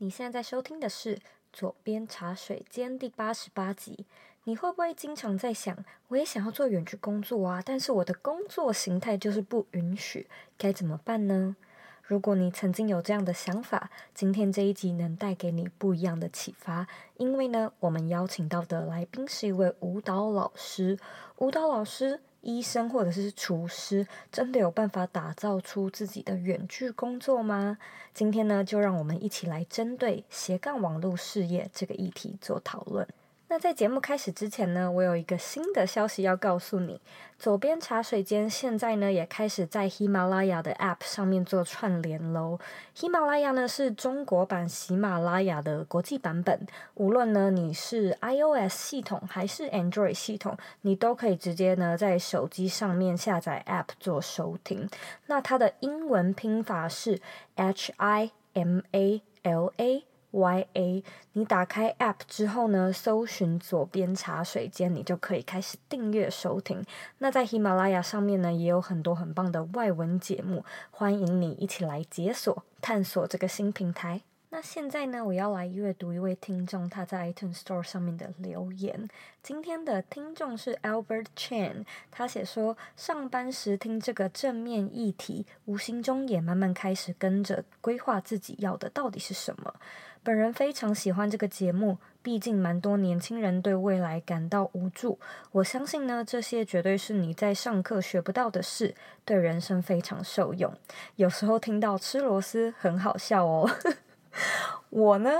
你现在在收听的是《左边茶水间》第八十八集。你会不会经常在想，我也想要做远距工作啊，但是我的工作形态就是不允许，该怎么办呢？如果你曾经有这样的想法，今天这一集能带给你不一样的启发，因为呢，我们邀请到的来宾是一位舞蹈老师，舞蹈老师。医生或者是厨师，真的有办法打造出自己的远距工作吗？今天呢，就让我们一起来针对斜杠网络事业这个议题做讨论。那在节目开始之前呢，我有一个新的消息要告诉你。左边茶水间现在呢也开始在喜马拉雅的 App 上面做串联喽。喜马拉雅呢是中国版喜马拉雅的国际版本，无论呢你是 iOS 系统还是 Android 系统，你都可以直接呢在手机上面下载 App 做收听。那它的英文拼法是 H I M A L A。Y A，你打开 App 之后呢，搜寻左边茶水间，你就可以开始订阅收听。那在喜马拉雅上面呢，也有很多很棒的外文节目，欢迎你一起来解锁、探索这个新平台。那现在呢，我要来阅读一位听众他在 iTunes Store 上面的留言。今天的听众是 Albert Chan，他写说，上班时听这个正面议题，无形中也慢慢开始跟着规划自己要的到底是什么。本人非常喜欢这个节目，毕竟蛮多年轻人对未来感到无助。我相信呢，这些绝对是你在上课学不到的事，对人生非常受用。有时候听到吃螺丝很好笑哦。我呢，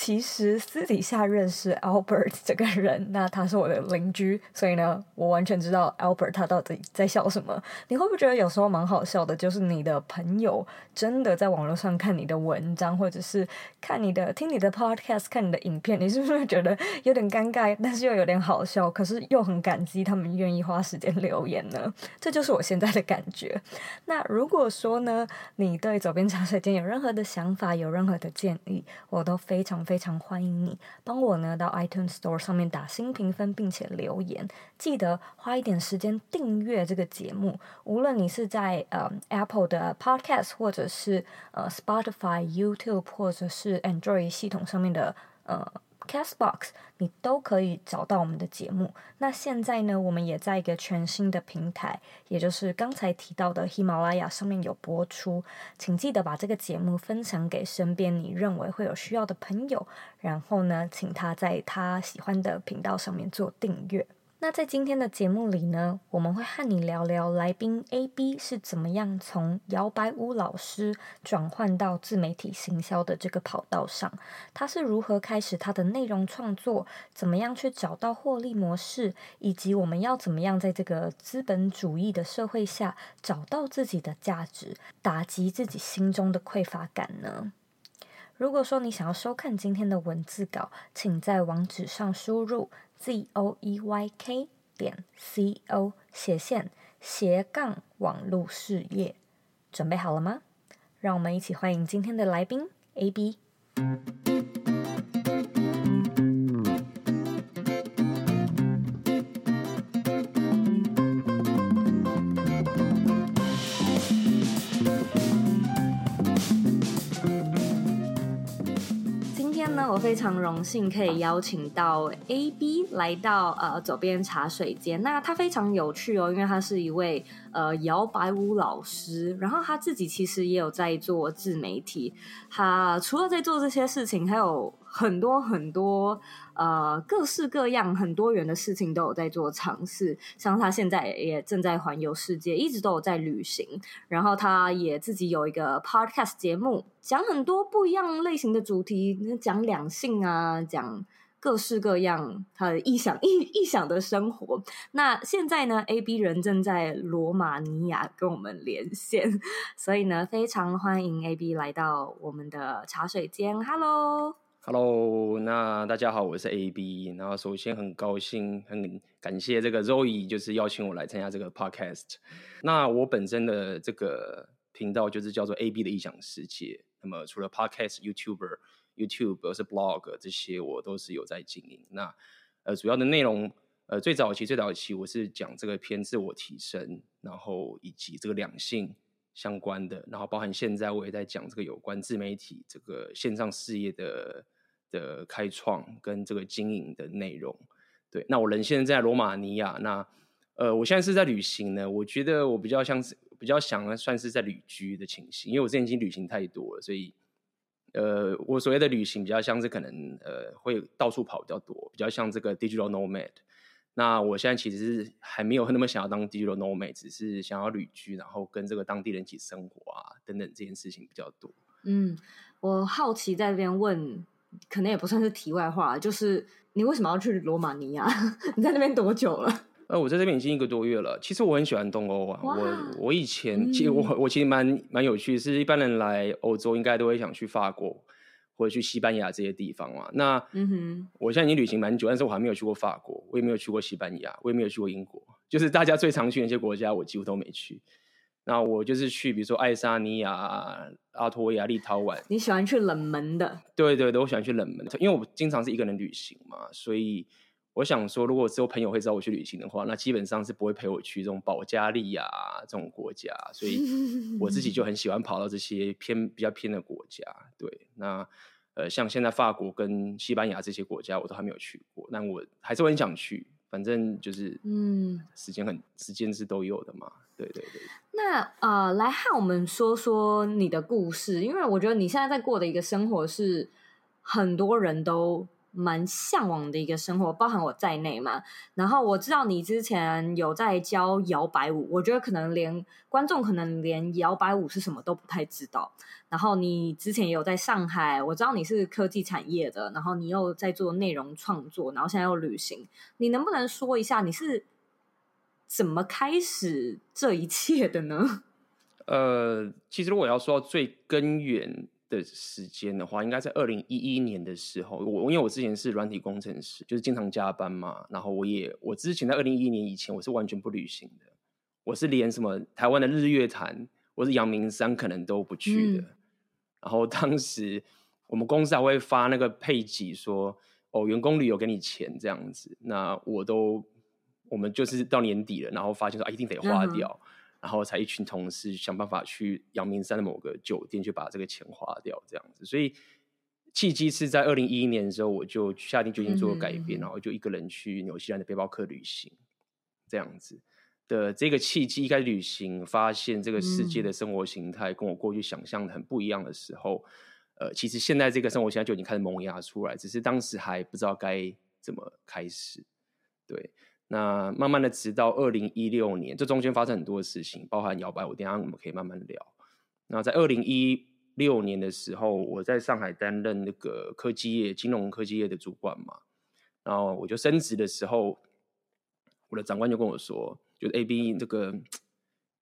其实私底下认识 Albert 这个人，那他是我的邻居，所以呢，我完全知道 Albert 他到底在笑什么。你会不会觉得有时候蛮好笑的？就是你的朋友真的在网络上看你的文章，或者是看你的、听你的 podcast、看你的影片，你是不是觉得有点尴尬，但是又有点好笑，可是又很感激他们愿意花时间留言呢？这就是我现在的感觉。那如果说呢，你对左边茶水间有任何的想法，有任何的建议，我都非常。非常欢迎你帮我呢到 iTunes Store 上面打新评分，并且留言。记得花一点时间订阅这个节目。无论你是在呃 Apple 的 Podcast，或者是呃 Spotify、YouTube，或者是 Android 系统上面的呃。Castbox，你都可以找到我们的节目。那现在呢，我们也在一个全新的平台，也就是刚才提到的喜马拉雅上面有播出。请记得把这个节目分享给身边你认为会有需要的朋友，然后呢，请他在他喜欢的频道上面做订阅。那在今天的节目里呢，我们会和你聊聊来宾 AB 是怎么样从摇摆舞老师转换到自媒体行销的这个跑道上，他是如何开始他的内容创作，怎么样去找到获利模式，以及我们要怎么样在这个资本主义的社会下找到自己的价值，打击自己心中的匮乏感呢？如果说你想要收看今天的文字稿，请在网址上输入。Z o e y k 点 c o 斜线斜杠网络事业，准备好了吗？让我们一起欢迎今天的来宾 AB。那我非常荣幸可以邀请到 AB 来到呃左边茶水间。那他非常有趣哦，因为他是一位呃摇摆舞老师，然后他自己其实也有在做自媒体。他除了在做这些事情，还有很多很多。呃，各式各样、很多元的事情都有在做尝试，像他现在也正在环游世界，一直都有在旅行。然后他也自己有一个 podcast 节目，讲很多不一样类型的主题，讲两性啊，讲各式各样他的异想异异想的生活。那现在呢，AB 人正在罗马尼亚跟我们连线，所以呢，非常欢迎 AB 来到我们的茶水间。Hello。Hello，那大家好，我是 AB。然后首先很高兴，很感谢这个 Zoe，就是邀请我来参加这个 Podcast。那我本身的这个频道就是叫做 AB 的异想世界。那么除了 Podcast、YouTuber、YouTube 或是 Blog 这些，我都是有在经营。那呃，主要的内容，呃，最早期最早期我是讲这个偏自我提升，然后以及这个两性相关的，然后包含现在我也在讲这个有关自媒体这个线上事业的的开创跟这个经营的内容。对，那我人现在在罗马尼亚，那呃，我现在是在旅行呢。我觉得我比较像是比较想算是在旅居的情形，因为我之前已经旅行太多了，所以呃，我所谓的旅行比较像是可能呃会到处跑比较多，比较像这个 digital nomad。那我现在其实是还没有那么想要当 digital nomad，只是想要旅居，然后跟这个当地人一起生活啊等等这件事情比较多。嗯，我好奇在这边问，可能也不算是题外话，就是。你为什么要去罗马尼亚？你在那边多久了？呃，我在这边已经一个多月了。其实我很喜欢东欧啊。我我以前其实我我其实蛮蛮有趣，是一般人来欧洲应该都会想去法国或者去西班牙这些地方嘛。那嗯哼，我现在已经旅行蛮久，但是我还没有去过法国，我也没有去过西班牙，我也没有去过英国，就是大家最常去的那些国家，我几乎都没去。那我就是去，比如说爱沙尼亚、阿托亚、立陶宛。你喜欢去冷门的？对对对，我喜欢去冷门的，因为我经常是一个人旅行嘛，所以我想说，如果只有朋友会找我去旅行的话，那基本上是不会陪我去这种保加利亚这种国家，所以我自己就很 喜欢跑到这些偏比较偏的国家。对，那呃，像现在法国跟西班牙这些国家，我都还没有去过，但我还是很想去。反正就是，嗯，时间很，时间是都有的嘛。对对对。那呃，来和我们说说你的故事，因为我觉得你现在在过的一个生活是很多人都蛮向往的一个生活，包含我在内嘛。然后我知道你之前有在教摇摆舞，我觉得可能连观众可能连摇摆舞是什么都不太知道。然后你之前也有在上海，我知道你是科技产业的，然后你又在做内容创作，然后现在又旅行，你能不能说一下你是怎么开始这一切的呢？呃，其实我要说最根源的时间的话，应该在二零一一年的时候。我因为我之前是软体工程师，就是经常加班嘛。然后我也我之前在二零一一年以前，我是完全不旅行的。我是连什么台湾的日月潭，或是阳明山可能都不去的。嗯、然后当时我们公司还会发那个配给说，哦，员工旅游给你钱这样子。那我都我们就是到年底了，然后发现说啊，一定得花掉。嗯然后才一群同事想办法去阳明山的某个酒店，去把这个钱花掉，这样子。所以契机是在二零一一年的时候，我就下定决心做改变，嗯、然后就一个人去纽西兰的背包客旅行，这样子的这个契机。一开始旅行，发现这个世界的生活形态跟我过去想象的很不一样的时候，嗯、呃，其实现在这个生活形态就已经开始萌芽出来，只是当时还不知道该怎么开始，对。那慢慢的，直到二零一六年，这中间发生很多事情，包含摇摆。我等下我们可以慢慢聊。那在二零一六年的时候，我在上海担任那个科技业、金融科技业的主管嘛。然后我就升职的时候，我的长官就跟我说：“就是 AB 这个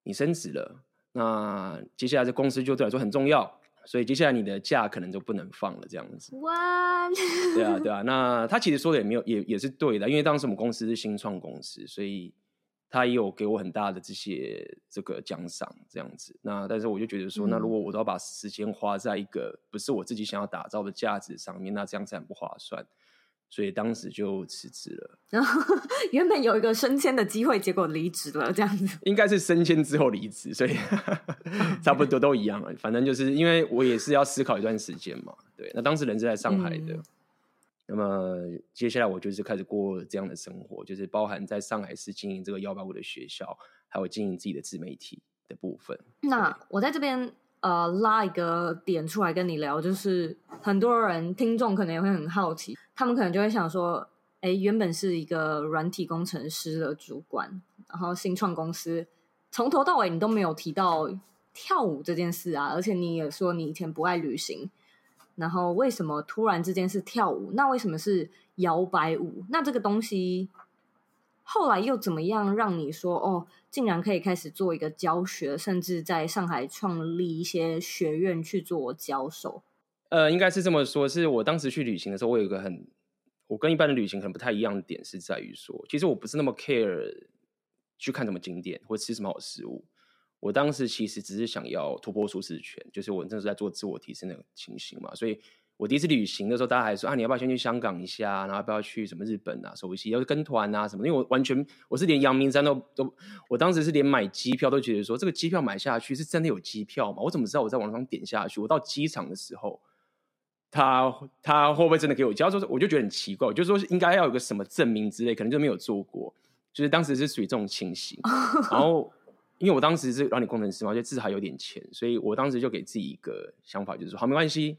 你升职了，那接下来这公司就对我来说很重要。”所以接下来你的假可能就不能放了，这样子。哇 对啊，对啊。那 他其实说的也没有，也也是对的，因为当时我们公司是新创公司，所以他也有给我很大的这些这个奖赏，这样子。那但是我就觉得说，嗯、那如果我都要把时间花在一个不是我自己想要打造的价值上面，那这样子很不划算。所以当时就辞职了。然 后原本有一个升迁的机会，结果离职了，这样子。应该是升迁之后离职，所以 差不多都一样了。反正就是因为我也是要思考一段时间嘛。对，那当时人是在上海的。嗯、那么接下来我就是开始过这样的生活，就是包含在上海市经营这个幺八五的学校，还有经营自己的自媒体的部分。那我在这边。呃，拉一个点出来跟你聊，就是很多人听众可能也会很好奇，他们可能就会想说，哎，原本是一个软体工程师的主管，然后新创公司，从头到尾你都没有提到跳舞这件事啊，而且你也说你以前不爱旅行，然后为什么突然之间是跳舞？那为什么是摇摆舞？那这个东西？后来又怎么样让你说哦，竟然可以开始做一个教学，甚至在上海创立一些学院去做教授？呃，应该是这么说，是我当时去旅行的时候，我有一个很，我跟一般的旅行可能不太一样的点，是在于说，其实我不是那么 care 去看什么景点或吃什么好食物。我当时其实只是想要突破舒适圈，就是我那时候在做自我提升的情形嘛，所以我第一次旅行的时候，大家还说啊，你要不要先去香港一下，然后要不要去什么日本啊，熟悉，要跟团啊什么的？因为我完全我是连阳明山都都，我当时是连买机票都觉得说，这个机票买下去是真的有机票吗？我怎么知道我在网上点下去，我到机场的时候，他他会不会真的给我交？说我就觉得很奇怪，我就说应该要有个什么证明之类，可能就没有做过，就是当时是属于这种情形。然后因为我当时是软体工程师嘛，就至少还有点钱，所以我当时就给自己一个想法，就是说好，没关系。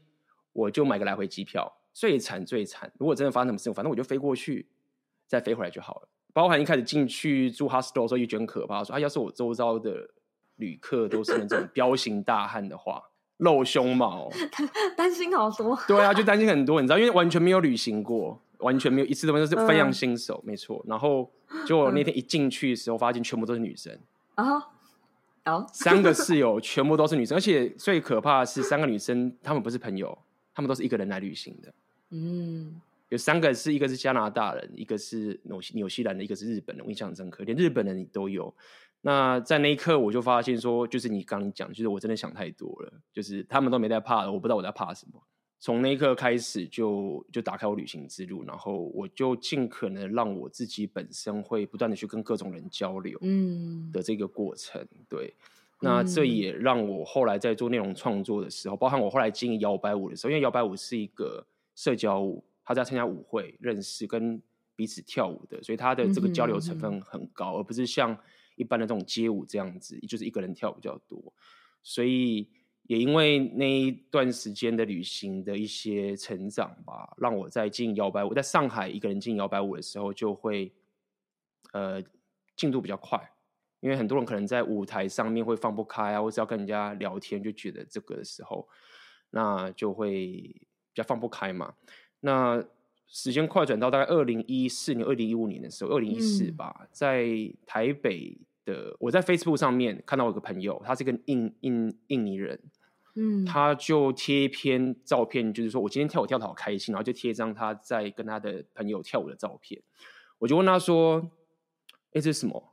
我就买个来回机票，最惨最惨，如果真的发生什么事情，反正我就飞过去，再飞回来就好了。包含一开始进去住 hostel 的时候，也觉得很可怕，说啊，要是我周遭的旅客都是那种 彪形大汉的话，露胸毛，担心好多。对啊，就担心很多，你知道，因为完全没有旅行过，完全没有一次都没有，是非常新手，嗯、没错。然后结果那天一进去的时候，发现全部都是女生啊，哦，三个室友全部都是女生，而且最可怕的是三个女生，她们不是朋友。他们都是一个人来旅行的，嗯，有三个是一个是加拿大人，一个是纽西纽西兰的，一个是日本人，我印象很深刻，连日本人都有。那在那一刻，我就发现说，就是你刚刚讲，就是我真的想太多了，就是他们都没在怕的，我不知道我在怕什么。从那一刻开始就，就就打开我旅行之路，然后我就尽可能让我自己本身会不断的去跟各种人交流，嗯，的这个过程，嗯、对。那这也让我后来在做内容创作的时候，包含我后来经营摇摆舞的时候，因为摇摆舞是一个社交舞，他在参加舞会认识跟彼此跳舞的，所以他的这个交流成分很高，而不是像一般的这种街舞这样子，就是一个人跳比较多。所以也因为那一段时间的旅行的一些成长吧，让我在经营摇摆舞，在上海一个人经营摇摆舞的时候，就会呃进度比较快。因为很多人可能在舞台上面会放不开啊，或是要跟人家聊天，就觉得这个的时候，那就会比较放不开嘛。那时间快转到大概二零一四年、二零一五年的时候，二零一四吧，嗯、在台北的，我在 Facebook 上面看到我一个朋友，他是个印印印尼人，嗯，他就贴一篇照片，就是说我今天跳舞跳的好开心，然后就贴一张他在跟他的朋友跳舞的照片。我就问他说：“哎，这是什么？”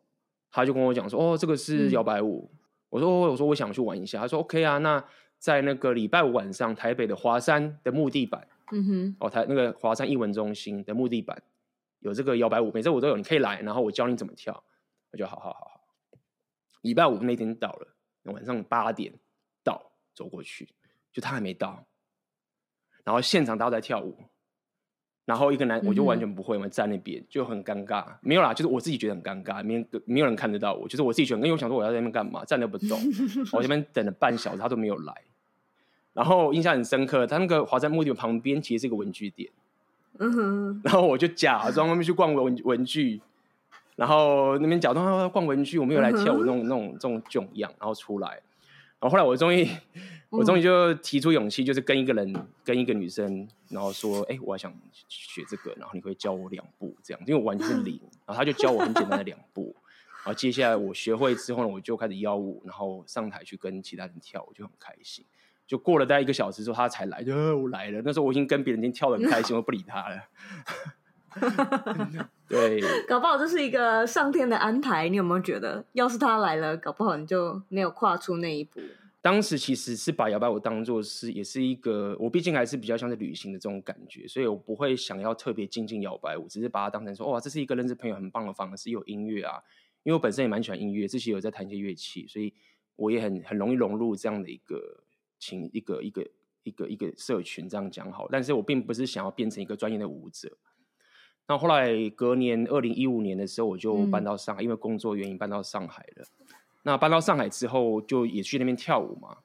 他就跟我讲说：“哦，这个是摇摆舞。嗯”我说：“我说我想去玩一下。”他说：“OK 啊，那在那个礼拜五晚上，台北的华山的木地板，嗯哼，哦，台那个华山艺文中心的木地板有这个摇摆舞，每周我都有，你可以来，然后我教你怎么跳。”我就好好好好。礼拜五那天到了，晚上八点到，走过去，就他还没到，然后现场大家在跳舞。然后一个男，我就完全不会嘛，我站那边就很尴尬。没有啦，就是我自己觉得很尴尬，没人没有人看得到我，就是我自己觉得，因为我想说我要在那边干嘛，站着不动。我这边等了半小时，他都没有来。然后印象很深刻，他那个华山墓地旁边其实是一个文具店。嗯哼。然后我就假装外面去逛文文具，然后那边假装逛文具，我没有来跳舞那种那种这种囧样，然后出来。然后后来我终于。我终于就提出勇气，就是跟一个人，跟一个女生，然后说：“哎、欸，我还想学这个，然后你可以教我两步这样，因为我完全是零。”然后他就教我很简单的两步，然后接下来我学会之后呢，我就开始邀舞，然后上台去跟其他人跳，我就很开心。就过了大概一个小时之后，他才来，就我来了。那时候我已经跟别人已经跳得很开心，我不理他了。对，搞不好这是一个上天的安排。你有没有觉得，要是他来了，搞不好你就没有跨出那一步？当时其实是把摇摆舞当做是，也是一个我毕竟还是比较像是旅行的这种感觉，所以我不会想要特别精进摇摆舞，只是把它当成说，哇，这是一个认识朋友很棒的方式，有音乐啊，因为我本身也蛮喜欢音乐，自己有在弹一些乐器，所以我也很很容易融入这样的一个情一个一个一个一个社群，这样讲好，但是我并不是想要变成一个专业的舞者。那后来隔年二零一五年的时候，我就搬到上海，嗯、因为工作原因搬到上海了。那搬到上海之后，就也去那边跳舞嘛。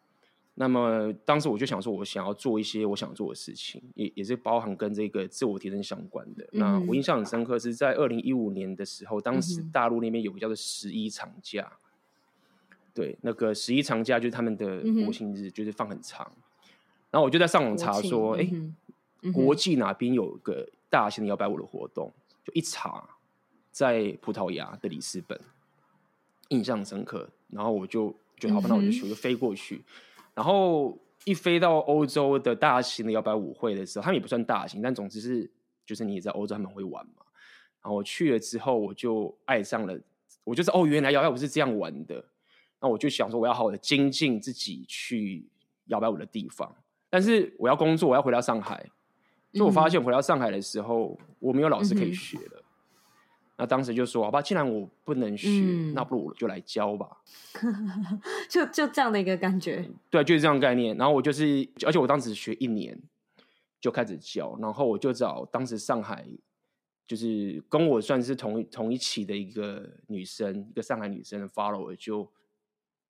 那么当时我就想说，我想要做一些我想做的事情，也也是包含跟这个自我提升相关的。嗯、那我印象很深刻，是在二零一五年的时候，当时大陆那边有个叫做十一长假，嗯、对，那个十一长假就是他们的国庆日，就是放很长。嗯、然后我就在上网查说，哎，国际哪边有个大型的摇摆舞的活动？就一查，在葡萄牙的里斯本。印象深刻，然后我就觉得好吧，那我就去，我就飞过去。然后一飞到欧洲的大型的摇摆舞会的时候，他们也不算大型，但总之是就是你也在欧洲他们会玩嘛。然后我去了之后，我就爱上了，我就是哦，原来摇摆舞是这样玩的。那我就想说，我要好好的精进自己去摇摆舞的地方。但是我要工作，我要回到上海，所以我发现回到上海的时候，我没有老师可以学了。嗯、那当时就说：“好吧，既然我不能学，嗯、那不如我就来教吧。就”就就这样的一个感觉。对，就是这样的概念。然后我就是，而且我当时学一年就开始教，然后我就找当时上海就是跟我算是同同一期的一个女生，一个上海女生的 follower 就。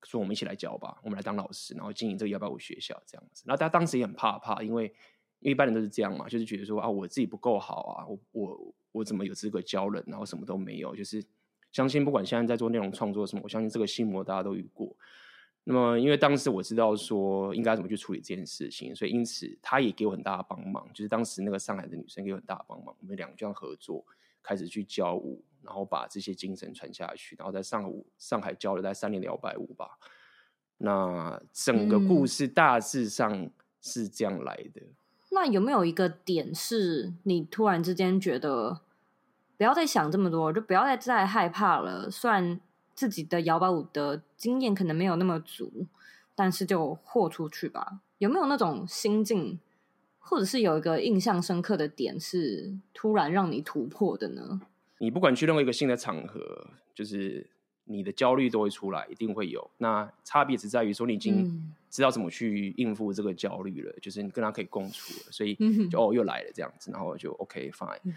说我们一起来教吧，我们来当老师，然后经营这个幺八五学校这样子。然后他当时也很怕怕，因为因为一般人都是这样嘛，就是觉得说啊，我自己不够好啊，我我我怎么有资格教人，然后什么都没有。就是相信不管现在在做内容创作什么，我相信这个心魔大家都遇过。那么因为当时我知道说应该怎么去处理这件事情，所以因此他也给我很大的帮忙。就是当时那个上海的女生给我很大的帮忙，我们两个这样合作，开始去教舞。然后把这些精神传下去，然后在上午上海教了在三年的摇摆舞吧。那整个故事大致上是这样来的。嗯。那有没有一个点是你突然之间觉得不要再想这么多，就不要再再害怕了？虽然自己的摇摆舞的经验可能没有那么足，但是就豁出去吧。有没有那种心境，或者是有一个印象深刻的点是突然让你突破的呢？你不管去任何一个新的场合，就是你的焦虑都会出来，一定会有。那差别只在于说，你已经知道怎么去应付这个焦虑了，嗯、就是你跟他可以共处了，所以就哦又来了这样子，然后就 OK fine。嗯、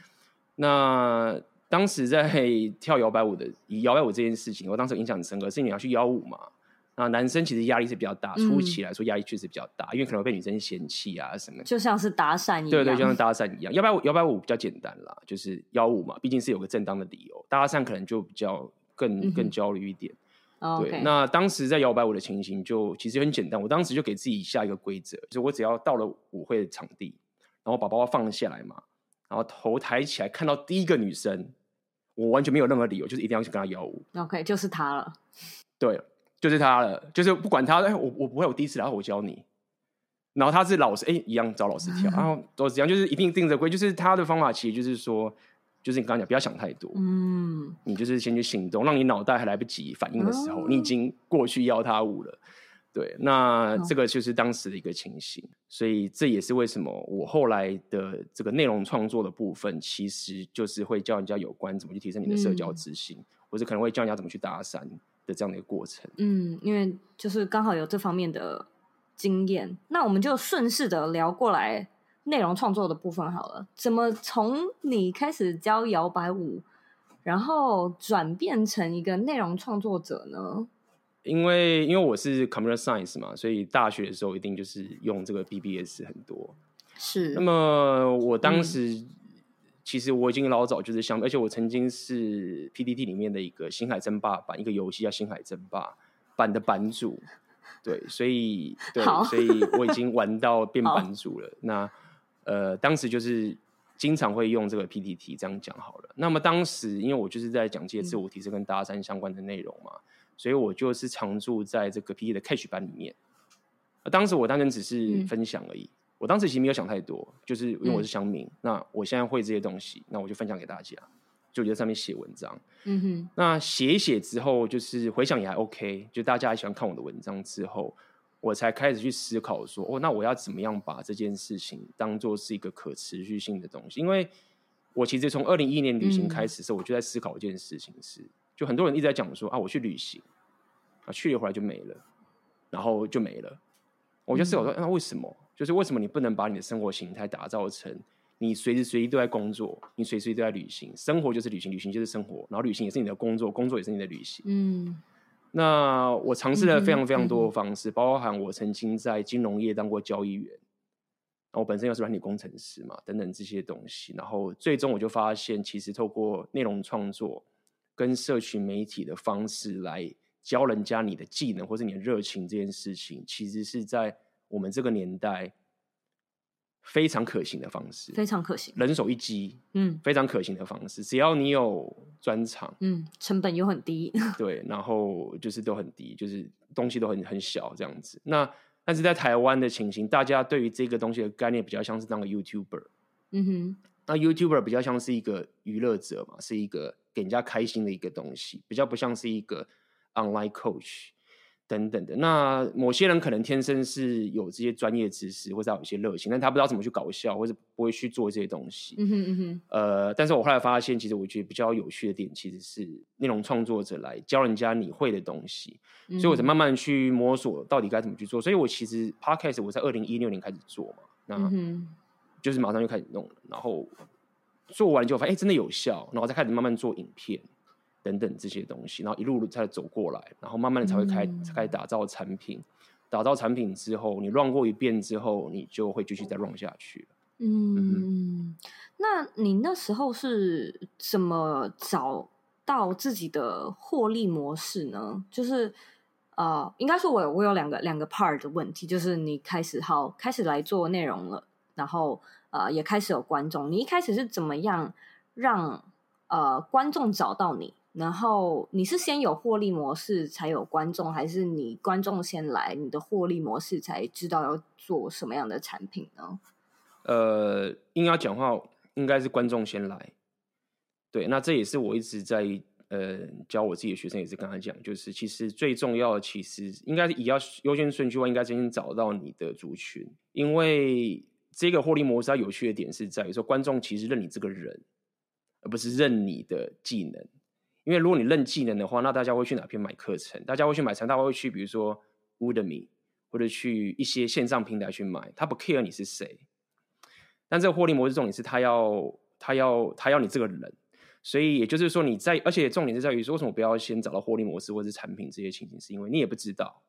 那当时在跳摇摆舞的，以摇摆舞这件事情，我当时印象很深刻，是你要去邀舞嘛。那，男生其实压力是比较大，初期来说压力确实比较大，嗯、因为可能会被女生嫌弃啊什么。就像是搭讪一样。对对，就像搭讪一样。摇摆舞摇摆舞比较简单啦，就是邀舞嘛，毕竟是有个正当的理由。搭讪可能就比较更、更焦虑一点。哦、对，okay 那当时在摇摆舞的情形就其实很简单，我当时就给自己下一个规则，就是我只要到了舞会的场地，然后把包包放下来嘛，然后头抬起来看到第一个女生，我完全没有任何理由，就是一定要去跟她摇舞。OK，就是她了。对。就是她了，就是不管她，哎，我我不会，我第一次，然后我教你，然后她是老师，哎，一样找老师跳，然后都是这样，就是一定定着规，就是她的方法，其实就是说，就是你刚刚讲，不要想太多，嗯，你就是先去行动，让你脑袋还来不及反应的时候，哦、你已经过去邀他舞了，对，那这个就是当时的一个情形，哦、所以这也是为什么我后来的这个内容创作的部分，其实就是会教人家有关怎么去提升你的社交自信，嗯、或者可能会教人家怎么去搭讪。的这样的一个过程，嗯，因为就是刚好有这方面的经验，那我们就顺势的聊过来内容创作的部分好了。怎么从你开始教摇摆舞，然后转变成一个内容创作者呢？因为因为我是 computer science 嘛，所以大学的时候一定就是用这个 BBS 很多。是，那么我当时。嗯其实我已经老早就是想，而且我曾经是 PDT 里面的一个《星海争霸》版，一个游戏叫《星海争霸》版的版主，对，所以对，所以我已经玩到变版主了。那呃，当时就是经常会用这个 PPT 这样讲好了。那么当时因为我就是在讲这些自我提升跟搭讪相关的内容嘛，嗯、所以我就是常驻在这个 PTT 的 Catch 班里面。当时我当然只是分享而已。嗯我当时其实没有想太多，就是因为我是乡民，嗯、那我现在会这些东西，那我就分享给大家，就我在上面写文章。嗯哼，那写一写之后，就是回想也还 OK，就大家还喜欢看我的文章之后，我才开始去思考说，哦，那我要怎么样把这件事情当做是一个可持续性的东西？因为我其实从二零一一年旅行开始的时候，我就在思考一件事情是，是就很多人一直在讲说啊，我去旅行啊，去了回来就没了，然后就没了。我就思考说，那为什么？就是为什么你不能把你的生活形态打造成你随时随地都在工作，你随时随地都在旅行，生活就是旅行，旅行就是生活，然后旅行也是你的工作，工作也是你的旅行。嗯，那我尝试了非常非常多的方式，嗯嗯、包含我曾经在金融业当过交易员，然后我本身又是软体工程师嘛，等等这些东西，然后最终我就发现，其实透过内容创作跟社群媒体的方式来教人家你的技能或是你的热情这件事情，其实是在。我们这个年代非常可行的方式，非常可行，人手一机，嗯，非常可行的方式。只要你有专长，嗯，成本又很低，对，然后就是都很低，就是东西都很很小这样子。那但是在台湾的情形，大家对于这个东西的概念比较像是当个 YouTuber，嗯哼，那 YouTuber 比较像是一个娱乐者嘛，是一个给人家开心的一个东西，比较不像是一个 online coach。等等的。那某些人可能天生是有这些专业知识，或者有一些热情，但他不知道怎么去搞笑，或者不会去做这些东西。嗯哼嗯哼。呃，但是我后来发现，其实我觉得比较有趣的点，其实是内容创作者来教人家你会的东西，嗯、所以我才慢慢去摸索到底该怎么去做。所以我其实 Podcast 我在二零一六年开始做嘛，那就是马上就开始弄了，然后。做完就发现，哎、欸，真的有效，然后再开始慢慢做影片等等这些东西，然后一路路才走过来，然后慢慢的才会开、开始打造产品，打造产品之后，你 run 过一遍之后，你就会继续再 run 下去。嗯，嗯，那你那时候是怎么找到自己的获利模式呢？就是呃，应该说我有我有两个两个 part 的问题，就是你开始好开始来做内容了，然后。呃，也开始有观众。你一开始是怎么样让呃观众找到你？然后你是先有获利模式才有观众，还是你观众先来，你的获利模式才知道要做什么样的产品呢？呃，应该讲话应该是观众先来。对，那这也是我一直在呃教我自己的学生，也是跟他讲，就是其实最重要的，其实应该是以要优先顺序话，应该先找到你的族群，因为。这个获利模式它有趣的点是在于说，观众其实认你这个人，而不是认你的技能。因为如果你认技能的话，那大家会去哪边买课程？大家会去买程，大家会去比如说 Udemy 或者去一些线上平台去买，他不 care 你是谁。但这个获利模式重点是他要他要他要你这个人，所以也就是说你在，而且重点是在于说，为什么不要先找到获利模式或者是产品这些情形？是因为你也不知道。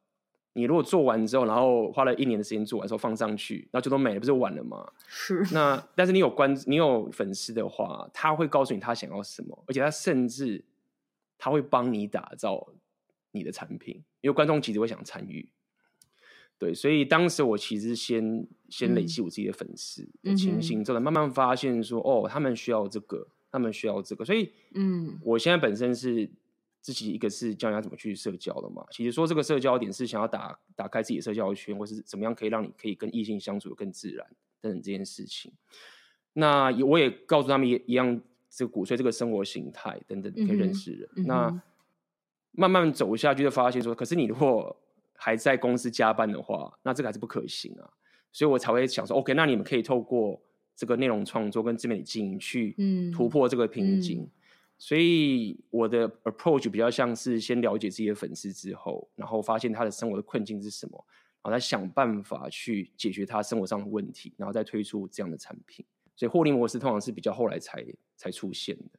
你如果做完之后，然后花了一年的时间做完之后放上去，那就都没了，不是完了吗？是。那但是你有关，你有粉丝的话，他会告诉你他想要什么，而且他甚至他会帮你打造你的产品，因为观众其实会想参与。对，所以当时我其实先先累积我自己的粉丝的情形，之后慢慢发现说，哦，他们需要这个，他们需要这个，所以嗯，我现在本身是。自己一个是教人家怎么去社交的嘛，其实说这个社交点是想要打打开自己的社交圈，或是怎么样可以让你可以跟异性相处的更自然等等这件事情。那我也告诉他们一一样，这个鼓吹这个生活形态等等可以认识人。嗯、那慢慢走下去就发现说，可是你如果还在公司加班的话，那这个还是不可行啊。所以我才会想说，OK，那你们可以透过这个内容创作跟自媒体经营去突破这个瓶颈。嗯嗯所以我的 approach 比较像是先了解自己的粉丝之后，然后发现他的生活的困境是什么，然后再想办法去解决他生活上的问题，然后再推出这样的产品。所以获利模式通常是比较后来才才出现的。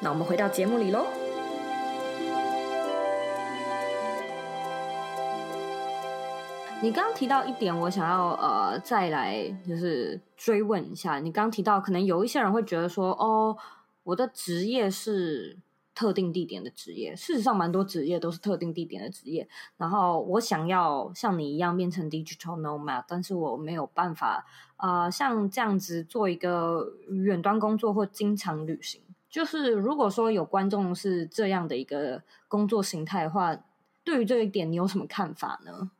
那我们回到节目里喽。你刚刚提到一点，我想要呃再来就是追问一下。你刚提到，可能有一些人会觉得说，哦，我的职业是特定地点的职业。事实上，蛮多职业都是特定地点的职业。然后我想要像你一样变成 digital nomad，但是我没有办法、呃，像这样子做一个远端工作或经常旅行。就是如果说有观众是这样的一个工作形态的话，对于这一点你有什么看法呢？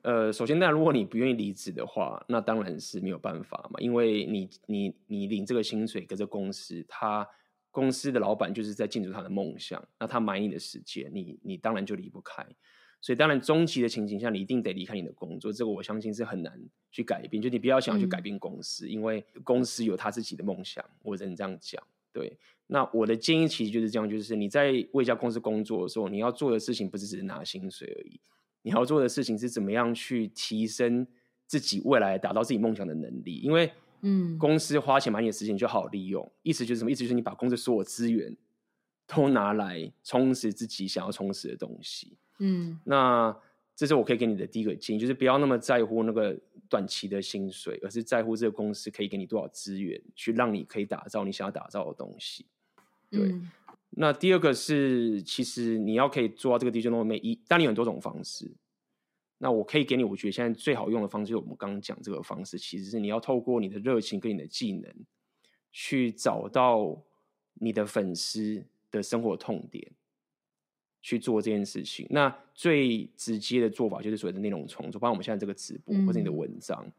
呃，首先，那如果你不愿意离职的话，那当然是没有办法嘛，因为你你你领这个薪水跟这公司，他公司的老板就是在进入他的梦想，那他买你的时间，你你当然就离不开。所以，当然，终期的情形下，你一定得离开你的工作。这个我相信是很难去改变。就你不要想要去改变公司，嗯、因为公司有他自己的梦想。我只能这样讲。对，那我的建议其实就是这样：就是你在为一家公司工作的时候，你要做的事情不是只是拿薪水而已。你要做的事情是怎么样去提升自己未来达到自己梦想的能力。因为，嗯，公司花钱买你的时间就好利用。嗯、意思就是什么？意思就是你把公司所有资源都拿来充实自己想要充实的东西。嗯，那这是我可以给你的第一个建议，就是不要那么在乎那个短期的薪水，而是在乎这个公司可以给你多少资源，去让你可以打造你想要打造的东西。对。嗯、那第二个是，其实你要可以做到这个 digital nomad，当然有很多种方式。那我可以给你，我觉得现在最好用的方式，就是我们刚刚讲这个方式，其实是你要透过你的热情跟你的技能，去找到你的粉丝的生活痛点。去做这件事情，那最直接的做法就是所谓的内容创作，包括我们现在这个直播或者你的文章。嗯、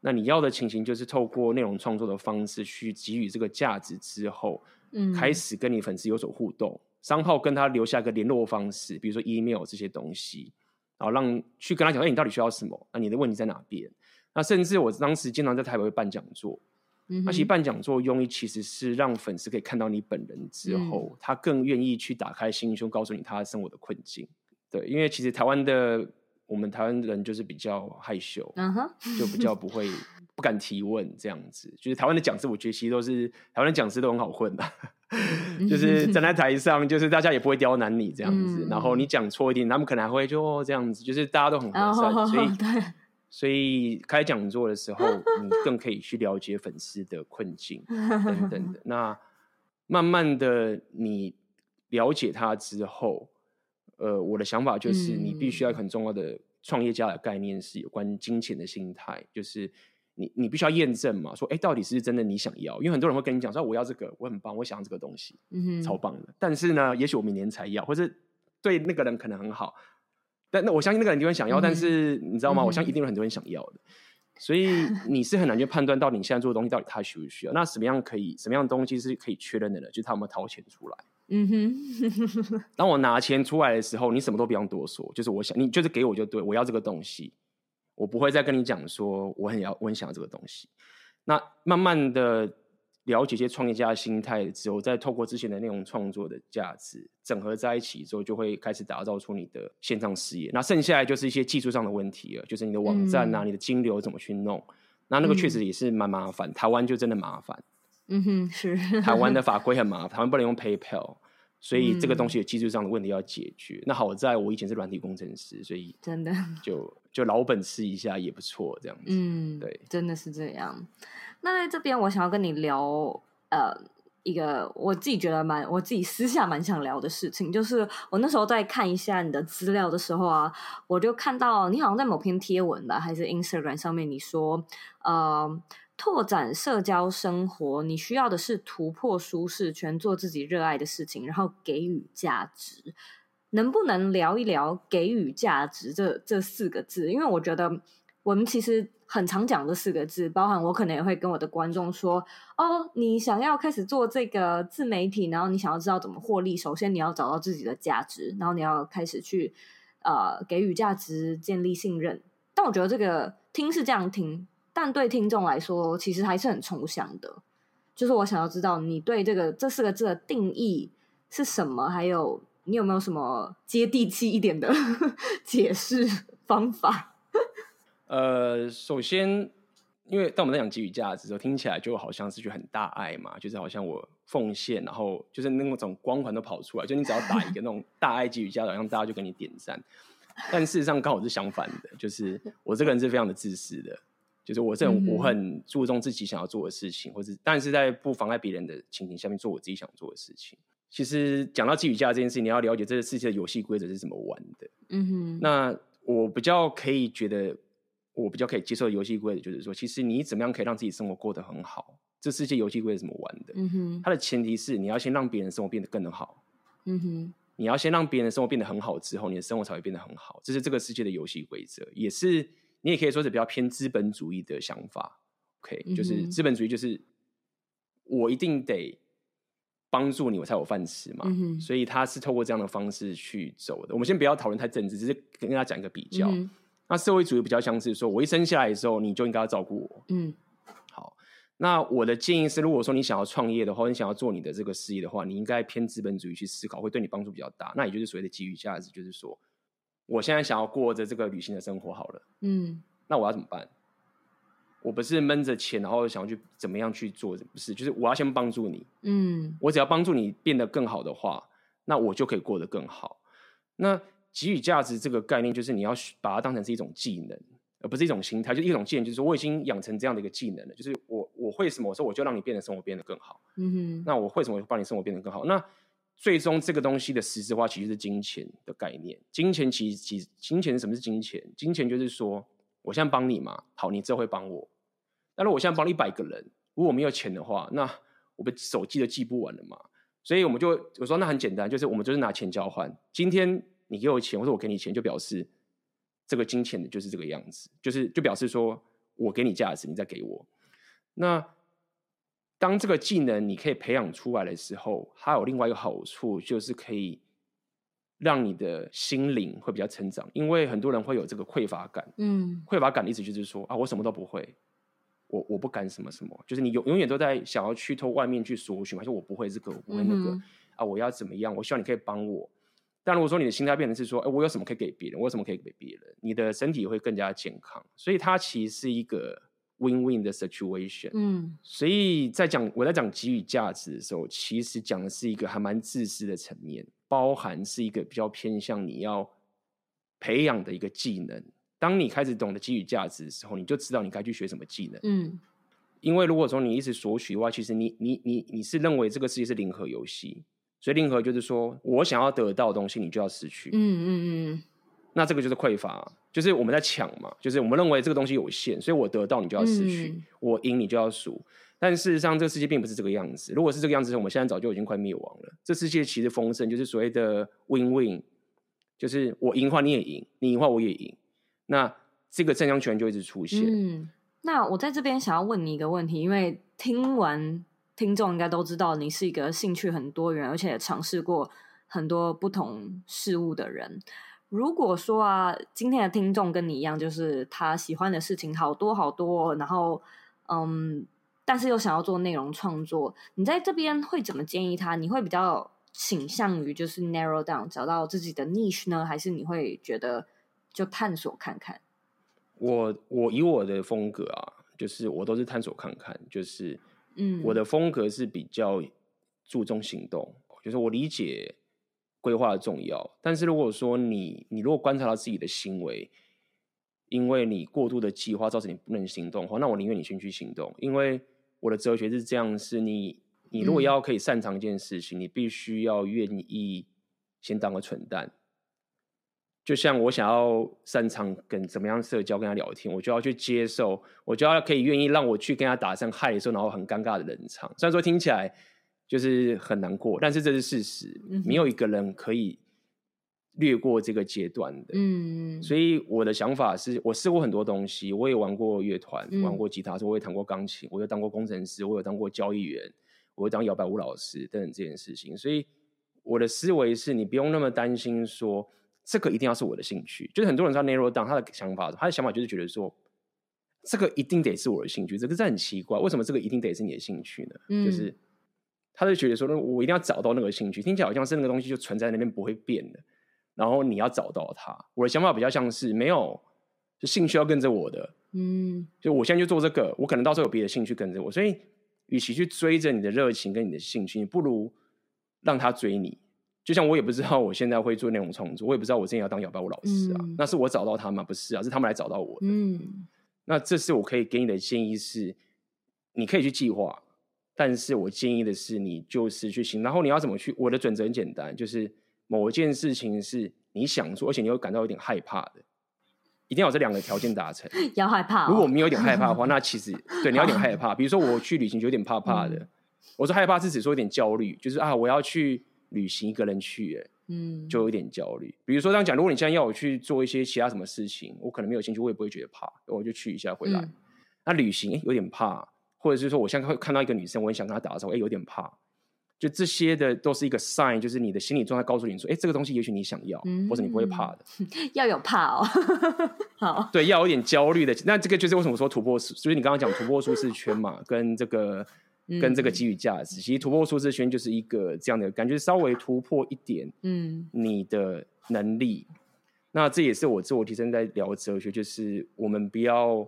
那你要的情形就是透过内容创作的方式去给予这个价值之后，嗯，开始跟你粉丝有所互动，商号跟他留下一个联络方式，比如说 email 这些东西，然后让去跟他讲，哎，你到底需要什么？那你的问题在哪边？那甚至我当时经常在台北会办讲座。那其实办讲座用意其实是让粉丝可以看到你本人之后，嗯、他更愿意去打开心胸，告诉你他生活的困境。对，因为其实台湾的我们台湾人就是比较害羞，嗯、哼就比较不会 不敢提问这样子。就是台湾的讲师，我觉得其实都是台湾的讲师都很好混的，就是站在台上，就是大家也不会刁难你这样子。嗯、然后你讲错一点，他们可能还会就这样子，就是大家都很和善，哦、所以。对所以开讲座的时候，你更可以去了解粉丝的困境 等等的。那慢慢的，你了解他之后，呃，我的想法就是，你必须要很重要的创业家的概念是有关金钱的心态，就是你你必须要验证嘛，说，哎，到底是不是真的你想要？因为很多人会跟你讲说，我要这个，我很棒，我想要这个东西，嗯哼，超棒的。但是呢，也许我明年才要，或者对那个人可能很好。但那我相信那个人一定会想要，嗯、但是你知道吗？嗯、我相信一定有很多人想要的，所以你是很难去判断到底你现在做的东西到底他需不需要。那什么样可以，什么样的东西是可以确认的呢？就是他有没有掏钱出来。嗯哼。当我拿钱出来的时候，你什么都不用多说，就是我想你就是给我就对，我要这个东西，我不会再跟你讲说我很要我很想要这个东西。那慢慢的。了解一些创业家的心态之后，再透过之前的内容创作的价值整合在一起之后，就会开始打造出你的线上事业。那剩下来就是一些技术上的问题了，就是你的网站啊，嗯、你的金流怎么去弄？那那个确实也是蛮麻烦。嗯、台湾就真的麻烦。嗯哼，是。台湾的 法规很麻烦，台湾不能用 PayPal，所以这个东西有技术上的问题要解决。嗯、那好在我以前是软体工程师，所以真的就就老本吃一下也不错，这样子。嗯，对，真的是这样。那在这边，我想要跟你聊，呃，一个我自己觉得蛮，我自己私下蛮想聊的事情，就是我那时候在看一下你的资料的时候啊，我就看到你好像在某篇贴文吧，还是 Instagram 上面，你说，呃，拓展社交生活，你需要的是突破舒适圈，做自己热爱的事情，然后给予价值。能不能聊一聊“给予价值”这这四个字？因为我觉得。我们其实很常讲这四个字，包含我可能也会跟我的观众说：哦，你想要开始做这个自媒体，然后你想要知道怎么获利，首先你要找到自己的价值，然后你要开始去呃给予价值，建立信任。但我觉得这个听是这样听，但对听众来说其实还是很抽象的。就是我想要知道你对这个这四个字的定义是什么，还有你有没有什么接地气一点的 解释方法？呃，首先，因为当我们在讲给予价值的时候，听起来就好像是句很大爱嘛，就是好像我奉献，然后就是那种光环都跑出来，就你只要打一个那种大爱给予价值，好像大家就给你点赞。但事实上刚好是相反的，就是我这个人是非常的自私的，就是我这种我很注重自己想要做的事情，或者但是在不妨碍别人的情形下面做我自己想做的事情。其实讲到给予价值这件事情，你要了解这个世界的游戏规则是怎么玩的。嗯哼，那我比较可以觉得。我比较可以接受的游戏规则就是说，其实你怎么样可以让自己生活过得很好？这世界游戏规则怎么玩的？嗯哼，它的前提是你要先让别人生活变得更好。嗯哼，你要先让别人的生活变得很好之后，你的生活才会变得很好。这是这个世界的游戏规则，也是你也可以说是比较偏资本主义的想法。OK，嗯，就是资本主义就是我一定得帮助你，我才有饭吃嘛。嗯，所以他是透过这样的方式去走的。我们先不要讨论太政治，只是跟大家讲一个比较。嗯那社会主义比较像是说，我一生下来的时候，你就应该要照顾我。嗯，好。那我的建议是，如果说你想要创业的话，你想要做你的这个事业的话，你应该偏资本主义去思考，会对你帮助比较大。那也就是所谓的给予价值，就是说，我现在想要过着这个旅行的生活好了。嗯，那我要怎么办？我不是闷着钱，然后想要去怎么样去做，不是，就是我要先帮助你。嗯，我只要帮助你变得更好的话，那我就可以过得更好。那给予价值这个概念，就是你要把它当成是一种技能，而不是一种心态。就一种技能，就是说我已经养成这样的一个技能了，就是我我会什么，我说我就让你变得生活变得更好。嗯哼，那我会什么，帮你生活变得更好？那最终这个东西的实质化其实是金钱的概念。金钱其实其实金钱什么是金钱？金钱就是说，我现在帮你嘛，好，你之后会帮我。那如果我现在帮了一百个人，如果我没有钱的话，那我们手记都记不完了嘛。所以我们就我说那很简单，就是我们就是拿钱交换。今天你给我钱，或者我给你钱，就表示这个金钱的就是这个样子，就是就表示说我给你价值，你再给我。那当这个技能你可以培养出来的时候，它有另外一个好处，就是可以让你的心灵会比较成长。因为很多人会有这个匮乏感，嗯，匮乏感的意思就是说啊，我什么都不会。我我不敢什么什么，就是你永永远都在想要去偷外面去索取嘛，说我不会这个，我不会那个、嗯、啊，我要怎么样？我希望你可以帮我。但如果说你的心态变成是说，哎，我有什么可以给别人？我有什么可以给别人？你的身体会更加健康。所以它其实是一个 win-win 的 situation。嗯，所以在讲我在讲给予价值的时候，其实讲的是一个还蛮自私的层面，包含是一个比较偏向你要培养的一个技能。当你开始懂得给予价值的时候，你就知道你该去学什么技能。嗯，因为如果说你一直索取的话，其实你你你你是认为这个世界是零和游戏，所以令和就是说我想要得到的东西，你就要失去。嗯嗯嗯，那这个就是匮乏，就是我们在抢嘛，就是我们认为这个东西有限，所以我得到你就要失去，嗯、我赢你就要输。但事实上，这个世界并不是这个样子。如果是这个样子，我们现在早就已经快灭亡了。这世界其实丰盛，就是所谓的 win-win，就是我赢的话你也赢，你赢的话我也赢。那这个正向权就一直出现。嗯，那我在这边想要问你一个问题，因为听完听众应该都知道你是一个兴趣很多元，而且尝试过很多不同事物的人。如果说啊，今天的听众跟你一样，就是他喜欢的事情好多好多，然后嗯，但是又想要做内容创作，你在这边会怎么建议他？你会比较倾向于就是 narrow down 找到自己的 niche 呢，还是你会觉得？就探索看看。我我以我的风格啊，就是我都是探索看看，就是嗯，我的风格是比较注重行动，就是我理解规划的重要，但是如果说你你如果观察到自己的行为，因为你过度的计划造成你不能行动的话，那我宁愿你先去行动，因为我的哲学是这样：是你你如果要可以擅长一件事情，嗯、你必须要愿意先当个蠢蛋。就像我想要擅长跟怎么样社交，跟他聊天，我就要去接受，我就要可以愿意让我去跟他打声嗨的时候，然后很尴尬的冷场。虽然说听起来就是很难过，但是这是事实，嗯、没有一个人可以略过这个阶段的。嗯，所以我的想法是我试过很多东西，我也玩过乐团，嗯、玩过吉他，我也弹过钢琴，我也当过工程师，我有当过交易员，我会当摇摆舞老师等等这件事情。所以我的思维是你不用那么担心说。这个一定要是我的兴趣，就是很多人说 narrow down，他的想法，他的想法就是觉得说，这个一定得是我的兴趣，这个是很奇怪，为什么这个一定得是你的兴趣呢？嗯、就是他就觉得说，我一定要找到那个兴趣，听起来好像是那个东西就存在那边不会变的，然后你要找到它。我的想法比较像是没有，就兴趣要跟着我的，嗯，就我现在就做这个，我可能到时候有别的兴趣跟着我，所以与其去追着你的热情跟你的兴趣，你不如让他追你。就像我也不知道我现在会做内容创作，我也不知道我之前要当摇摆舞老师啊，嗯、那是我找到他吗？不是啊，是他们来找到我的。嗯，那这是我可以给你的建议是，你可以去计划，但是我建议的是你就是去行，然后你要怎么去？我的准则很简单，就是某一件事情是你想做，而且你会感到有点害怕的，一定要有这两个条件达成。要害怕、哦？如果没有点害怕的话，那其实对你要有点害怕。比如说我去旅行就有点怕怕的，嗯、我说害怕是指说有点焦虑，就是啊我要去。旅行一个人去，哎，嗯，就有点焦虑。比如说这样讲，如果你现在要我去做一些其他什么事情，我可能没有兴趣，我也不会觉得怕，我就去一下回来。嗯、那旅行有点怕，或者是说我现在会看到一个女生，我很想跟她打招呼，哎，有点怕。就这些的都是一个 sign，就是你的心理状态告诉你说，哎，这个东西也许你想要，嗯、或者你不会怕的。要有怕哦，好，对，要有点焦虑的。那这个就是为什么说突破，所以你刚刚讲突破舒适圈嘛，跟这个。跟这个给予价值，其实突破舒适圈就是一个这样的感觉，稍微突破一点，嗯，你的能力。嗯、那这也是我自我提升在聊哲学，就是我们不要，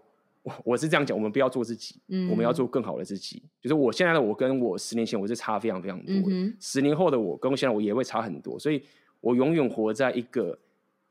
我是这样讲，我们不要做自己，嗯，我们要做更好的自己。就是我现在的我跟我十年前我是差非常非常多的，嗯、十年后的我跟我现在我也会差很多，所以我永远活在一个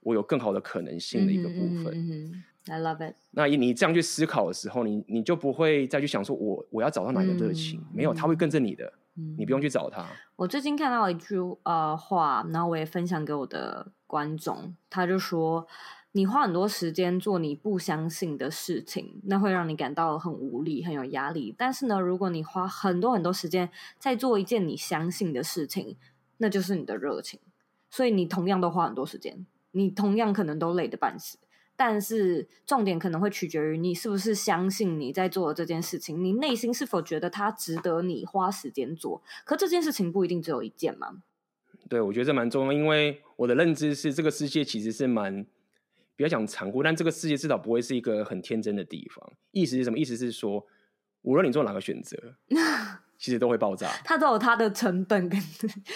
我有更好的可能性的一个部分。嗯嗯 I love it。那你这样去思考的时候，你你就不会再去想说我我要找到哪个热情，嗯、没有，他会跟着你的，嗯、你不用去找他。我最近看到一句呃话，然后我也分享给我的观众，他就说：你花很多时间做你不相信的事情，那会让你感到很无力、很有压力。但是呢，如果你花很多很多时间在做一件你相信的事情，那就是你的热情。所以你同样都花很多时间，你同样可能都累得半死。但是重点可能会取决于你是不是相信你在做的这件事情，你内心是否觉得它值得你花时间做？可这件事情不一定只有一件嘛。对，我觉得这蛮重要，因为我的认知是这个世界其实是蛮，不要讲残酷，但这个世界至少不会是一个很天真的地方。意思是什么？意思是说，无论你做哪个选择，其实都会爆炸。它都有它的成本，跟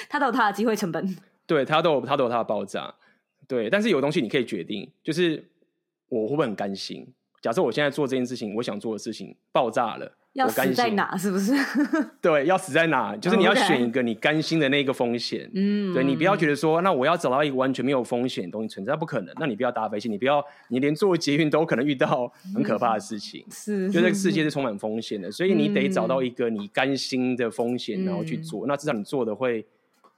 它都有它的机会成本。对，它都有它都有它的爆炸。对，但是有东西你可以决定，就是。我会不会很甘心？假设我现在做这件事情，我想做的事情爆炸了，要死在哪？是不是？对，要死在哪？就是你要选一个你甘心的那个风险。嗯，对，你不要觉得说，那我要找到一个完全没有风险的东西存在，不可能。那你不要搭飞机，你不要，你连坐捷运都可能遇到很可怕的事情。是，就这个世界是充满风险的，所以你得找到一个你甘心的风险，然后去做。那至少你做的会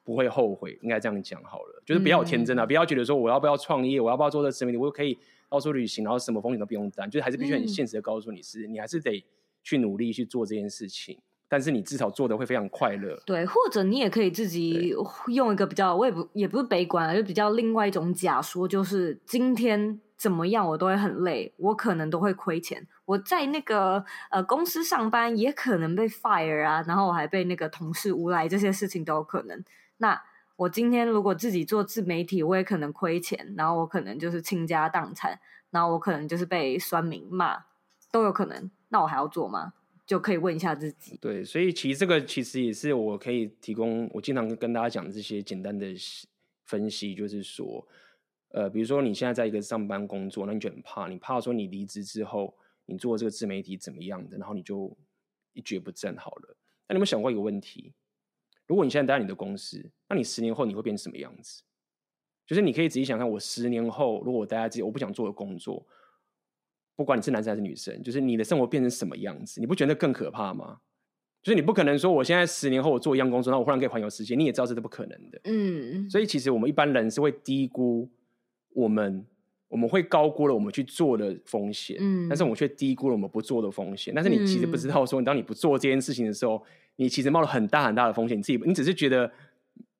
不会后悔？应该这样讲好了，就是不要天真啊，不要觉得说我要不要创业，我要不要做这个事情，我可以。到处旅行，然后什么风险都不用担，就是还是必须很现实的告诉你是，嗯、你还是得去努力去做这件事情，但是你至少做的会非常快乐。对，或者你也可以自己用一个比较，我也不也不是悲观啊，就比较另外一种假说，就是今天怎么样我都会很累，我可能都会亏钱，我在那个呃公司上班也可能被 fire 啊，然后我还被那个同事诬赖，这些事情都有可能。那我今天如果自己做自媒体，我也可能亏钱，然后我可能就是倾家荡产，然后我可能就是被酸民骂，都有可能。那我还要做吗？就可以问一下自己。对，所以其实这个其实也是我可以提供，我经常跟大家讲这些简单的分析，就是说，呃，比如说你现在在一个上班工作，那你就很怕，你怕说你离职之后，你做这个自媒体怎么样的，然后你就一蹶不振好了。那你有没有想过一个问题？如果你现在待在你的公司，那你十年后你会变成什么样子？就是你可以仔细想看，我十年后如果我待在自己我不想做的工作，不管你是男生还是女生，就是你的生活变成什么样子？你不觉得更可怕吗？就是你不可能说我现在十年后我做一样工作，那我忽然可以环游世界，你也知道这是不可能的。嗯，所以其实我们一般人是会低估我们，我们会高估了我们去做的风险，嗯，但是我们却低估了我们不做的风险。但是你其实不知道说，当你不做这件事情的时候。你其实冒了很大很大的风险，你自己你只是觉得，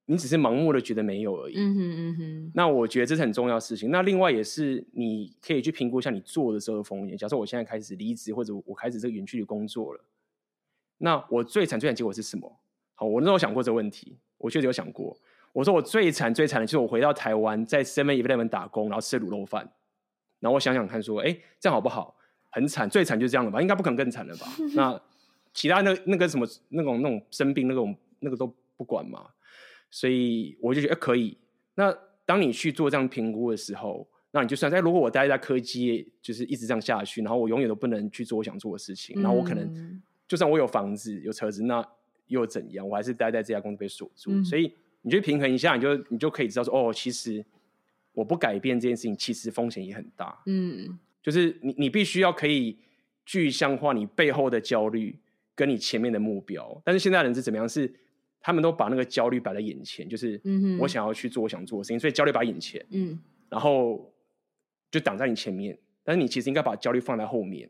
你只是盲目的觉得没有而已。嗯哼嗯哼。那我觉得这是很重要的事情。那另外也是你可以去评估一下你做的时候的风险。假设我现在开始离职，或者我开始这个远距离工作了，那我最惨最惨结果是什么？好，我那时候想过这个问题，我确实有想过。我说我最惨最惨的就是我回到台湾，在 Seven Eleven 打工，然后吃卤肉饭。然后我想想看，说，哎，这样好不好？很惨，最惨就这样了吧？应该不可能更惨了吧？那。其他那那个什么那种那种生病那种那个都不管嘛，所以我就觉得可以。那当你去做这样评估的时候，那你就算在如果我待在科技，就是一直这样下去，然后我永远都不能去做我想做的事情，然后我可能就算我有房子有车子，那又怎样？我还是待在这家公司被锁住。所以你去平衡一下，你就你就可以知道说，哦，其实我不改变这件事情，其实风险也很大。嗯，就是你你必须要可以具象化你背后的焦虑。跟你前面的目标，但是现在人是怎么样？是他们都把那个焦虑摆在眼前，就是我想要去做我想做的事情，所以焦虑摆眼前，嗯，然后就挡在你前面。但是你其实应该把焦虑放在后面，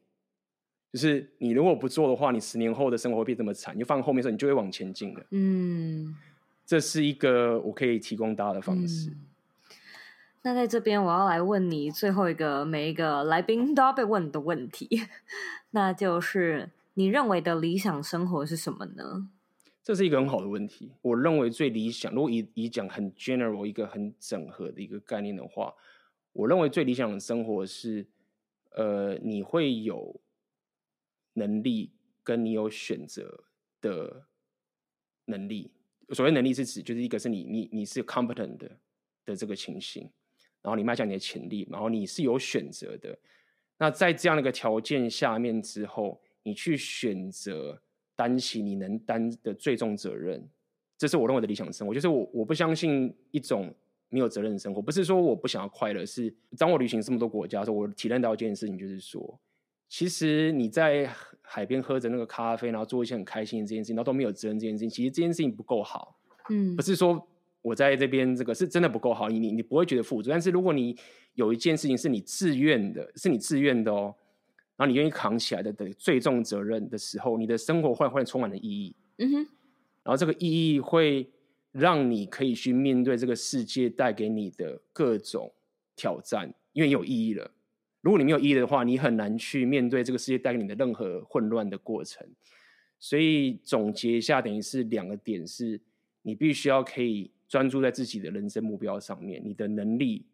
就是你如果不做的话，你十年后的生活会变这么惨。你就放后面的时候，你就会往前进了。嗯，这是一个我可以提供大家的方式。嗯，那在这边，我要来问你最后一个，每一个来宾都要被问的问题，那就是。你认为的理想生活是什么呢？这是一个很好的问题。我认为最理想，如果以以讲很 general 一个很整合的一个概念的话，我认为最理想的生活是，呃，你会有能力跟你有选择的能力。所谓能力是指，就是一个是你你你是 competent 的的这个情形，然后你迈向你的潜力，然后你是有选择的。那在这样的一个条件下面之后。你去选择担起你能担的最重责任，这是我认为的理想生活。就是我我不相信一种没有责任的生活。不是说我不想要快乐，是当我旅行这么多国家的时候，我体验到一件事情，就是说，其实你在海边喝着那个咖啡，然后做一些很开心的这件事情，然后都没有责任这件事情，其实这件事情不够好。嗯，不是说我在这边这个是真的不够好，你你你不会觉得负责。但是如果你有一件事情是你自愿的，是你自愿的哦，然后你愿意扛起来的的最重责任的时候，你的生活会会充满了意义。嗯哼，然后这个意义会。让你可以去面对这个世界带给你的各种挑战，因为你有意义了。如果你没有意义的话，你很难去面对这个世界带给你的任何混乱的过程。所以总结一下，等于是两个点：是你必须要可以专注在自己的人生目标上面，你的能力，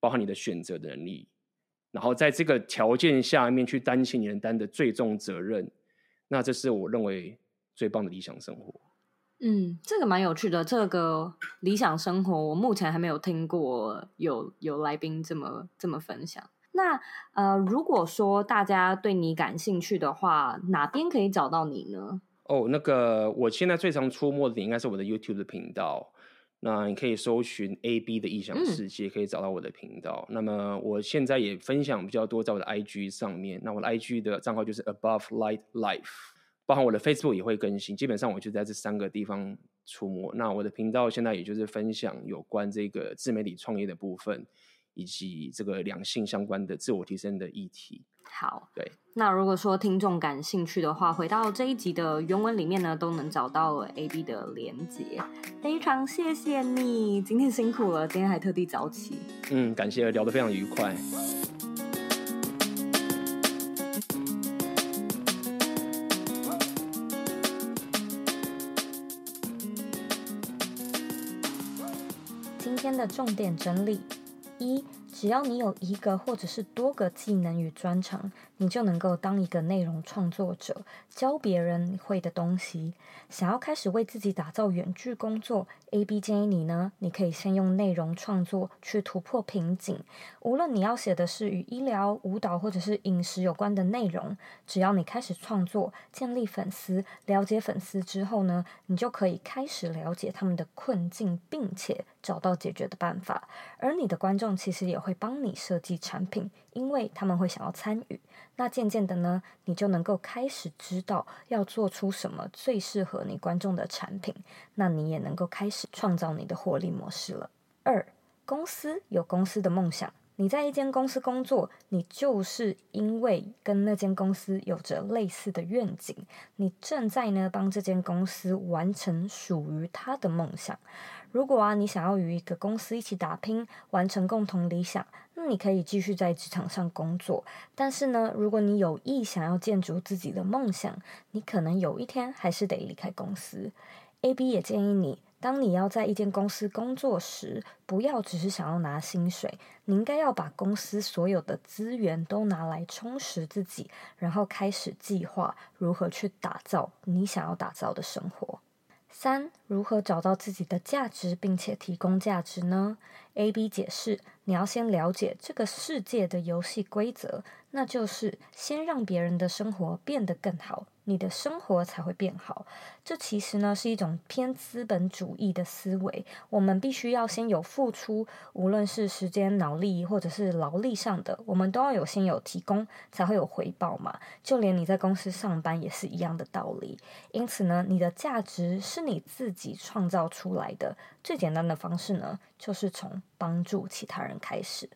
包含你的选择的能力，然后在这个条件下面去担起你能担的最重责任。那这是我认为最棒的理想生活。嗯，这个蛮有趣的。这个理想生活，我目前还没有听过有有来宾这么这么分享。那呃，如果说大家对你感兴趣的话，哪边可以找到你呢？哦，那个我现在最常出没的应该是我的 YouTube 的频道。那你可以搜寻 AB 的异想世界，可以找到我的频道。嗯。那么我现在也分享比较多在我的 IG 上面。那我的 IG 的账号就是 Above Light Life。包含我的 Facebook 也会更新，基本上我就在这三个地方出没。那我的频道现在也就是分享有关这个自媒体创业的部分，以及这个两性相关的自我提升的议题。好，对。那如果说听众感兴趣的话，回到这一集的原文里面呢，都能找到 AB 的连接。非常谢谢你，今天辛苦了，今天还特地早起。嗯，感谢，聊得非常愉快。今天的重点整理：一，只要你有一个或者是多个技能与专长，你就能够当一个内容创作者，教别人会的东西。想要开始为自己打造远距工作，AB 建议你呢，你可以先用内容创作去突破瓶颈。无论你要写的是与医疗、舞蹈或者是饮食有关的内容，只要你开始创作，建立粉丝，了解粉丝之后呢，你就可以开始了解他们的困境，并且找到解决的办法。而你的观众其实也会帮你设计产品。因为他们会想要参与，那渐渐的呢，你就能够开始知道要做出什么最适合你观众的产品，那你也能够开始创造你的获利模式了。二，公司有公司的梦想，你在一间公司工作，你就是因为跟那间公司有着类似的愿景，你正在呢帮这间公司完成属于他的梦想。如果啊，你想要与一个公司一起打拼，完成共同理想，那你可以继续在职场上工作。但是呢，如果你有意想要建筑自己的梦想，你可能有一天还是得离开公司。AB 也建议你，当你要在一间公司工作时，不要只是想要拿薪水，你应该要把公司所有的资源都拿来充实自己，然后开始计划如何去打造你想要打造的生活。三、如何找到自己的价值，并且提供价值呢？AB 解释，你要先了解这个世界的游戏规则，那就是先让别人的生活变得更好。你的生活才会变好。这其实呢是一种偏资本主义的思维。我们必须要先有付出，无论是时间、脑力或者是劳力上的，我们都要有先有提供，才会有回报嘛。就连你在公司上班也是一样的道理。因此呢，你的价值是你自己创造出来的。最简单的方式呢，就是从帮助其他人开始。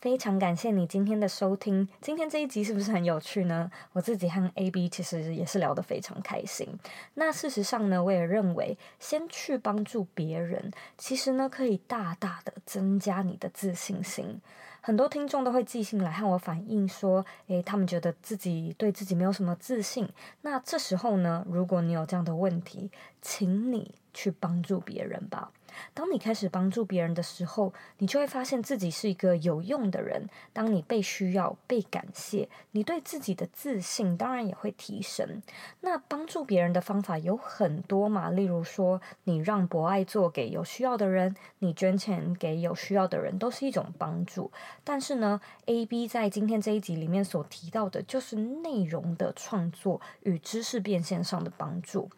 非常感谢你今天的收听，今天这一集是不是很有趣呢？我自己和 AB 其实也是聊得非常开心。那事实上呢，我也认为先去帮助别人，其实呢可以大大的增加你的自信心。很多听众都会寄信来和我反映说，诶，他们觉得自己对自己没有什么自信。那这时候呢，如果你有这样的问题，请你去帮助别人吧。当你开始帮助别人的时候，你就会发现自己是一个有用的人。当你被需要、被感谢，你对自己的自信当然也会提升。那帮助别人的方法有很多嘛，例如说，你让博爱做给有需要的人，你捐钱给有需要的人，都是一种帮助。但是呢，AB 在今天这一集里面所提到的，就是内容的创作与知识变现上的帮助。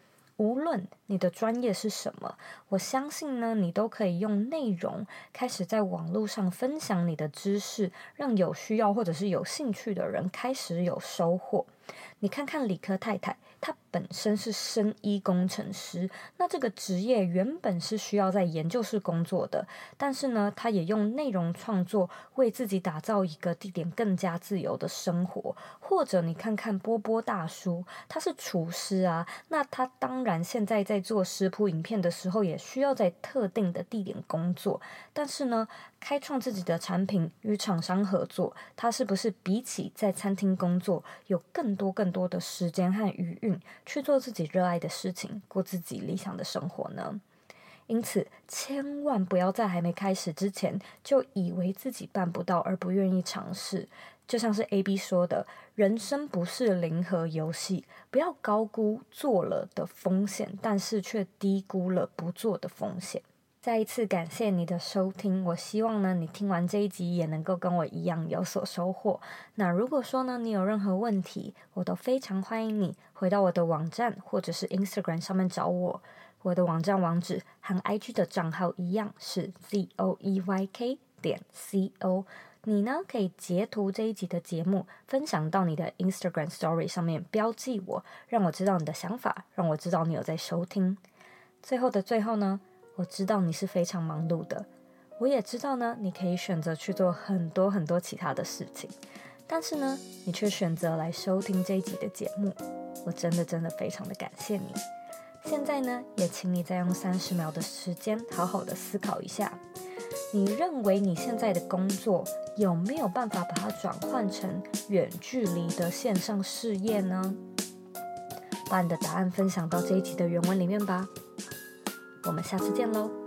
无论你的专业是什么，我相信呢，你都可以用内容开始在网络上分享你的知识，让有需要或者是有兴趣的人开始有收获。你看看理科太太，她本身是生医工程师，那这个职业原本是需要在研究室工作的，但是呢，他也用内容创作为自己打造一个地点更加自由的生活。或者你看看波波大叔，他是厨师啊，那他当然现在在做食谱影片的时候，也需要在特定的地点工作，但是呢，开创自己的产品与厂商合作，他是不是比起在餐厅工作有更多更多的时间和余韵去做自己热爱的事情，过自己理想的生活呢？因此，千万不要在还没开始之前就以为自己办不到而不愿意尝试。就像是 AB 说的，人生不是零和游戏，不要高估做了的风险，但是却低估了不做的风险。再一次感谢你的收听，我希望呢，你听完这一集也能够跟我一样有所收获。那如果说呢，你有任何问题，我都非常欢迎你回到我的网站或者是 Instagram 上面找我。我的网站网址和 IG 的账号一样是 zoeyk 点 co。你呢，可以截图这一集的节目，分享到你的 Instagram Story 上面，标记我，让我知道你的想法，让我知道你有在收听。最后的最后呢，我知道你是非常忙碌的，我也知道呢，你可以选择去做很多很多其他的事情，但是呢，你却选择来收听这一集的节目，我真的真的非常的感谢你。现在呢，也请你再用三十秒的时间，好好的思考一下，你认为你现在的工作有没有办法把它转换成远距离的线上事业呢？把你的答案分享到这一集的原文里面吧。我们下次见喽。